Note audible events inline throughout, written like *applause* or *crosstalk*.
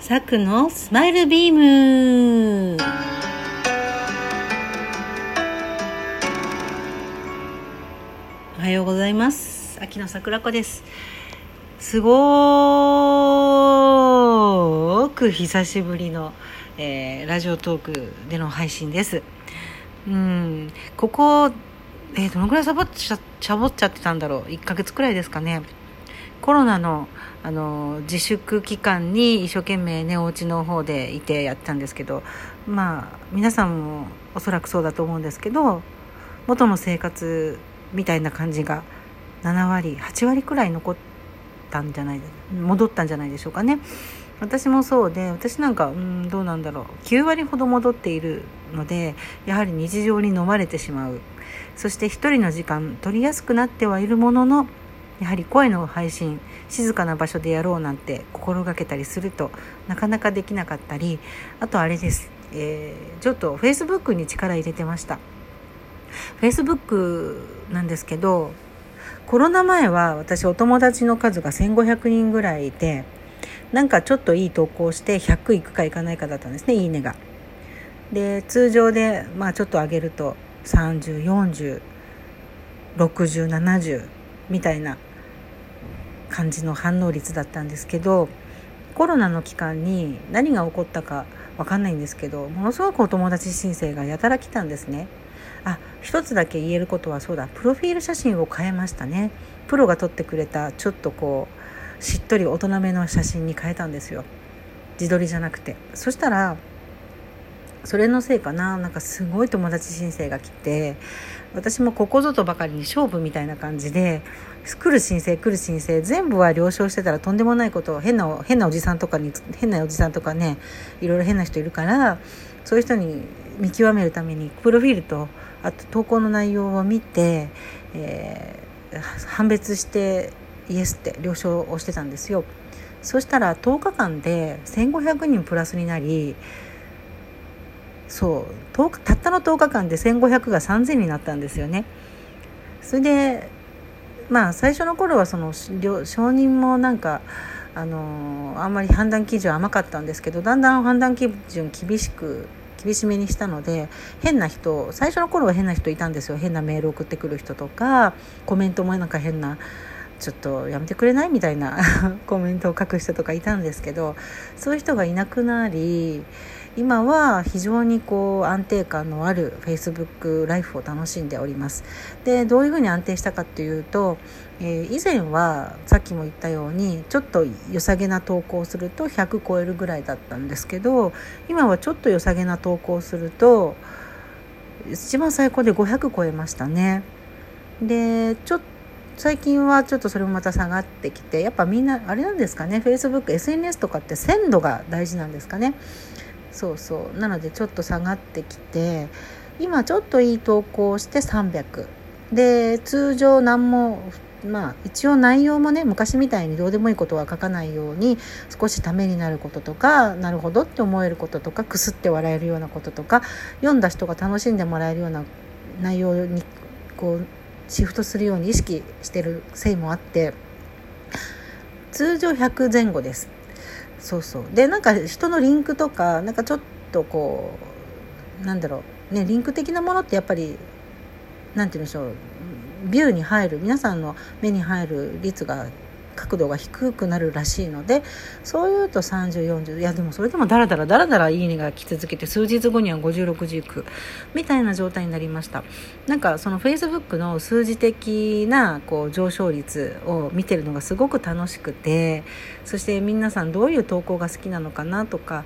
サクのスマイルビーム。おはようございます。秋の桜子です。すごーく久しぶりの、えーラジオトークでの配信です。うん。ここえーどのぐらいサボっちゃサボっちゃってたんだろう。1ヶ月くらいですかね。コロナのあの自粛期間に一生懸命ねお家の方でいてやったんですけどまあ皆さんもおそらくそうだと思うんですけど元の生活みたいな感じが7割8割くらい残ったんじゃない戻ったんじゃないでしょうかね。私もそうで私なんかうんどうなんだろう。9割ほど戻っているのでやはり日常に飲まれてしまう。そして一人の時間取りやすくなってはいるもののやはり声の配信静かな場所でやろうなんて心がけたりするとなかなかできなかったりあとあれです、えーちょっとフェイスブックに力入れてましたフェイスブックなんですけどコロナ前は私お友達の数が1500人ぐらいいてなんかちょっといい投稿して100いくかいかないかだったんですねいいねが。で通常でまあちょっと上げると30406070みたいな感じの反応率だったんですけどコロナの期間に何が起こったか分かんないんですけどものすごくお友達申請がやたら来たんですね。あ一つだけ言えることはそうだ。プロフィール写真を変えましたね。プロが撮ってくれたちょっとこうしっとり大人めの写真に変えたんですよ。自撮りじゃなくて。そしたらそれのせいかな。なんかすごい友達申請が来て私もここぞとばかりに勝負みたいな感じで来る申請来る申請全部は了承してたらとんでもないことを変な変なおじさんとかに変なおじさんとかねいろいろ変な人いるからそういう人に見極めるためにプロフィールとあと投稿の内容を見て、えー判別してイエスって了承をしてたんですよ。そしたら10日間で1500人プラスになりそうたったの10日間で1500が3000になったんですよね。それでまあ最初の頃はその承認もなんかあのあんまり判断基準甘かったんですけどだんだん判断基準厳しく厳しめにしたので変な人最初の頃は変な人いたんですよ。変なメール送ってくる人とかコメントもなんか変なちょっとやめてくれない？みたいな *laughs* コメントを書く人とかいたんですけどそういう人がいなくなり今は非常にこう安定感のある Facebook ライフを楽しんでおります。でどういうふうに安定したかっていうと、えー以前はさっきも言ったようにちょっと良さげな投稿すると100超えるぐらいだったんですけど今はちょっと良さげな投稿すると一番最高で500超えましたね。でちょっと最近はちょっとそれもまた下がってきてやっぱみんなあれなんですかね FacebookSNS とかって鮮度が大事なんですかね。そうそう。なのでちょっと下がってきて今ちょっといい投稿をして300で通常何もまあ一応内容もね昔みたいにどうでもいいことは書かないように少しためになることとかなるほどって思えることとかくすって笑えるようなこととか読んだ人が楽しんでもらえるような内容にこうシフトするように意識してるせいもあって通常100前後です。そうそう。でなんか人のリンクとかなんかちょっとこうなんだろう。ねリンク的なものってやっぱりなんて言うんでしょう。ビューに入る皆さんの目に入る率が角度が低くなるらしいのでそういうと3040いやでもそれでもダラダラダラダラいいねが来続けて数日後には5060いくみたいな状態になりました。なんかそのフェイスブックの数字的なこう上昇率を見てるのがすごく楽しくてそして皆さんどういう投稿が好きなのかなとか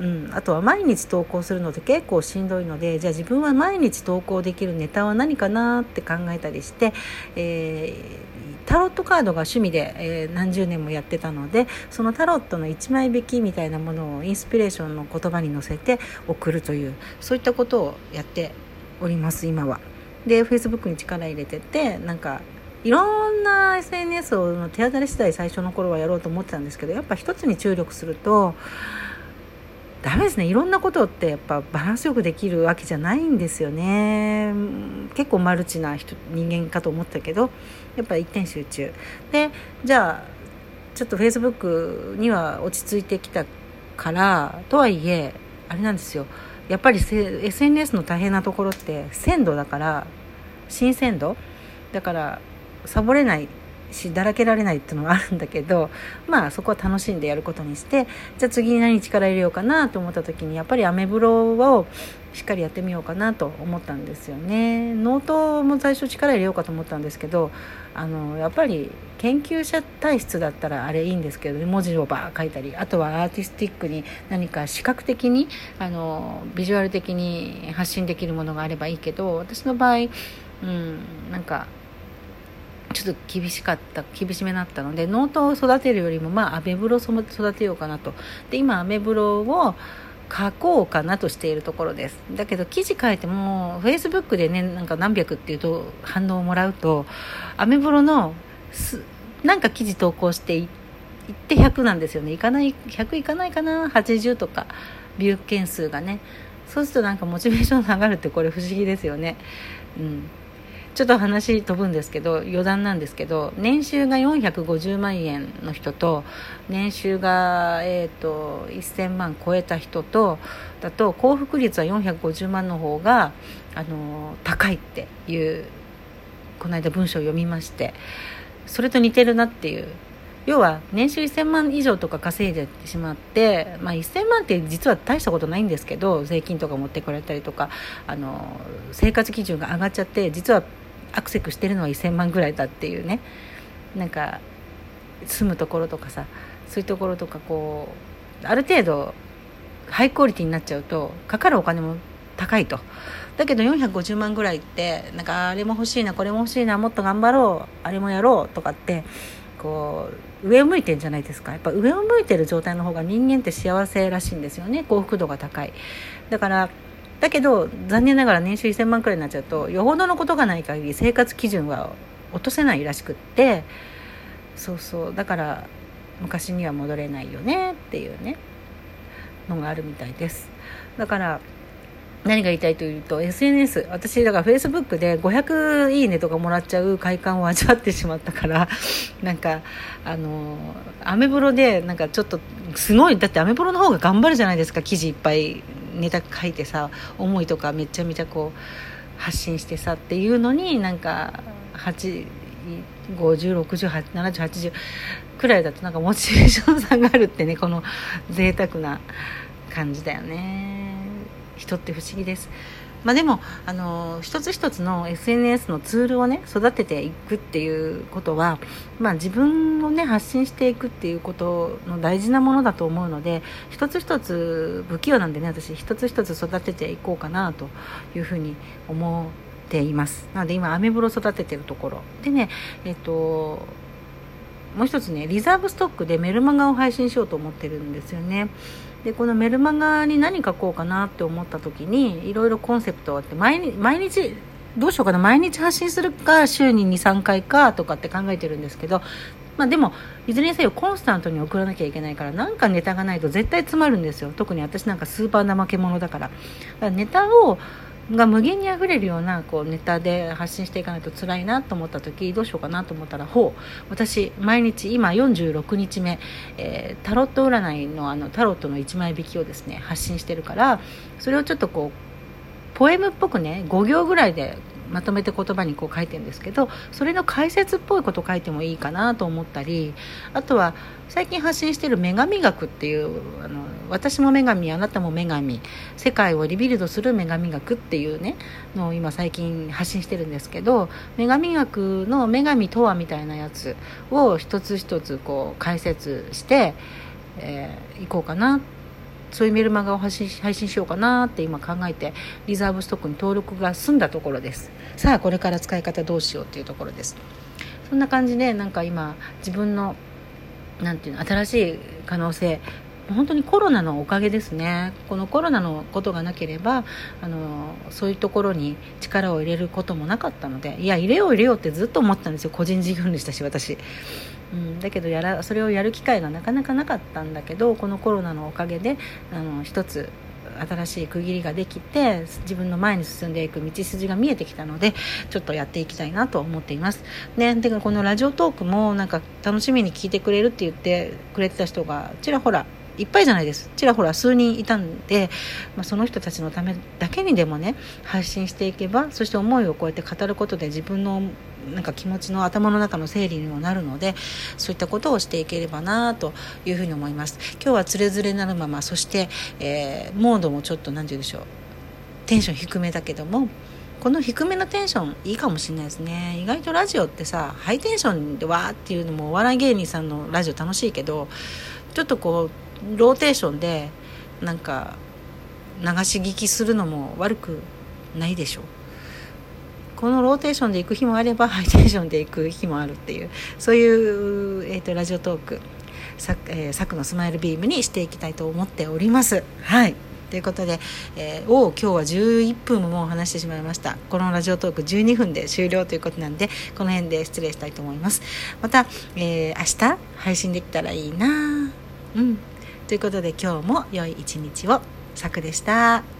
うん、あとは毎日投稿するのって結構しんどいのでじゃあ自分は毎日投稿できるネタは何かなって考えたりして、えータロットカードが趣味で、えー何十年もやってたのでそのタロットの1枚引きみたいなものをインスピレーションの言葉に乗せて送るというそういったことをやっております今は。で Facebook に力入れててなんかいろんな SNS を手当たり次第最初の頃はやろうと思ってたんですけどやっぱ一つに注力するとダメですね。いろんなことってやっぱバランスよくできるわけじゃないんですよね。結構マルチな人人間かと思ったけどやっぱ一点集中。でじゃあちょっとフェイスブックには落ち着いてきたからとはいえあれなんですよ。やっぱり SNS の大変なところって鮮度だから新鮮度。だからサボれない。しだらけられないっていうのもあるんだけどまあそこは楽しんでやることにしてじゃあ次に何力入れようかなと思った時にやっぱりアメブロをしっかりやってみようかなと思ったんですよね。ノートも最初力入れようかと思ったんですけどあのやっぱり研究者体質だったらあれいいんですけど文字をバー書いたりあとはアーティスティックに何か視覚的にあのビジュアル的に発信できるものがあればいいけど私の場合うんなんかちょっと厳しかった厳しめだったのでノートを育てるよりもまあアメブロを育てようかなと。で今アメブロを書こうかなとしているところです。だけど記事書いてもフェイスブックでねなんか何百っていうと反応をもらうとアメブロのすなんか記事投稿していって100なんですよね。いかない100いかないかな？80とかビュー件数がね。そうするとなんかモチベーション下がるってこれ不思議ですよね。うん。ちょっと話飛ぶんですけど余談なんですけど年収が450万円の人と年収が、えーと、1000万超えた人とだと幸福率は450万の方があの高いっていうこの間文章を読みましてそれと似てるなっていう。要は年収1000万以上とか稼いでしまって、まあ、1000万って実は大したことないんですけど税金とか持ってこられたりとかあの生活基準が上がっちゃって実はアクセクしてるのは1000万ぐらいだっていうね。なんか住むところとかさそういうところとかこうある程度ハイクオリティになっちゃうとかかるお金も高いと。だけど450万ぐらいってなんかあれも欲しいなこれも欲しいなもっと頑張ろうあれもやろうとかってこう上を向いてんじゃないですか。やっぱ上を向いてる状態の方が人間って幸せらしいんですよね。幸福度が高い。だからだけど残念ながら年収1000万くらいになっちゃうとよほどのことがない限り生活基準は落とせないらしくってそうそう。だから昔には戻れないよねっていうねのがあるみたいです。だから何が言いたいというと SNS 私だからフェイスブックで500いいねとかもらっちゃう快感を味わってしまったから *laughs* なんかあのアメブロでなんかちょっとすごい。だってアメブロの方が頑張るじゃないですか記事いっぱい。ネタ書いてさ思いとかめちゃめちゃこう発信してさっていうのになんか50607080くらいだとなんかモチベーション下がるってねこの贅沢な感じだよね。人って不思議です。まあ、でもあの一つ一つの SNS のツールをね育てていくっていうことは、まあ、自分をね発信していくっていうことの大事なものだと思うので一つ一つ不器用なんでね私一つ一つ育てていこうかなというふうに思っています。なので今アメブロ育ててるところ。でねえっともう一つねリザーブストックでメルマガを配信しようと思ってるんですよね。でこのメルマガに何書こうかなって思った時にいろいろコンセプトがあって毎日毎日どうしようかな毎日発信するか週に23回かとかって考えてるんですけどまあ、でもいずれにせよコンスタントに送らなきゃいけないからなんかネタがないと絶対詰まるんですよ。特に私なんかスーパー怠け者だから。だからネタをが無限にあふれるようなこうネタで発信していかないと辛いなと思った時どうしようかなと思ったらほう私毎日今46日目、えー、タロット占いのあのタロットの1枚引きをですね発信してるからそれをちょっとこうポエムっぽくね5行ぐらいでまとめて言葉にこう書いてるんですけどそれの解説っぽいこと書いてもいいかなと思ったりあとは最近発信している女神学っていうあの私も女神あなたも女神世界をリビルドする女神学っていうねのを今最近発信してるんですけど女神学の女神とはみたいなやつを一つ一つこう解説してい、えー、こうかなそういうメルマガを配信しようかなって今考えてリザーブストックに登録が済んだところです。さあこれから使い方どうしようっていうところです。そんな感じでなんか今自分のなていうの新しい可能性本当にコロナのおかげですね。このコロナのことがなければあのそういうところに力を入れることもなかったのでいや入れよう入れようってずっと思ったんですよ。個人事業主したし私、うん、だけどやらそれをやる機会がなかなかなかったんだけどこのコロナのおかげであの一つ新しい区切りができて自分の前に進んでいく道筋が見えてきたのでちょっとやっていきたいなと思っています。ね、でこのラジオトークもなんか楽しみに聞いてくれるって言ってくれてた人がちらほらいっぱいじゃないですちらほら数人いたんで、まあ、その人たちのためだけにでもね発信していけばそして思いをこうやって語ることで自分のなんか気持ちの頭の中の整理にもなるのでそういったことをしていければなというふうに思います。今日はつれづれなるままそして、えー、モードもちょっと何て言うんでしょう。テンション低めだけどもこの低めのテンションいいかもしれないですね。意外とラジオってさハイテンションでわーっていうのもお笑い芸人さんのラジオ楽しいけどちょっとこうローテンションでなんか流し聞きするのも悪くないでしょう。このローテンションで行く日もあれば *laughs* ハイテンションで行く日もあるっていうそういう、えーと、ラジオトークさ、えー、サクのスマイルビームにしていきたいと思っております。はい。ということで、えー、を今日は11分ももう話してしまいました。このラジオトーク12分で終了ということなんでこの辺で失礼したいと思います。また、えー、明日配信できたらいいな。うん。ということで今日も良い一日を。さくでした。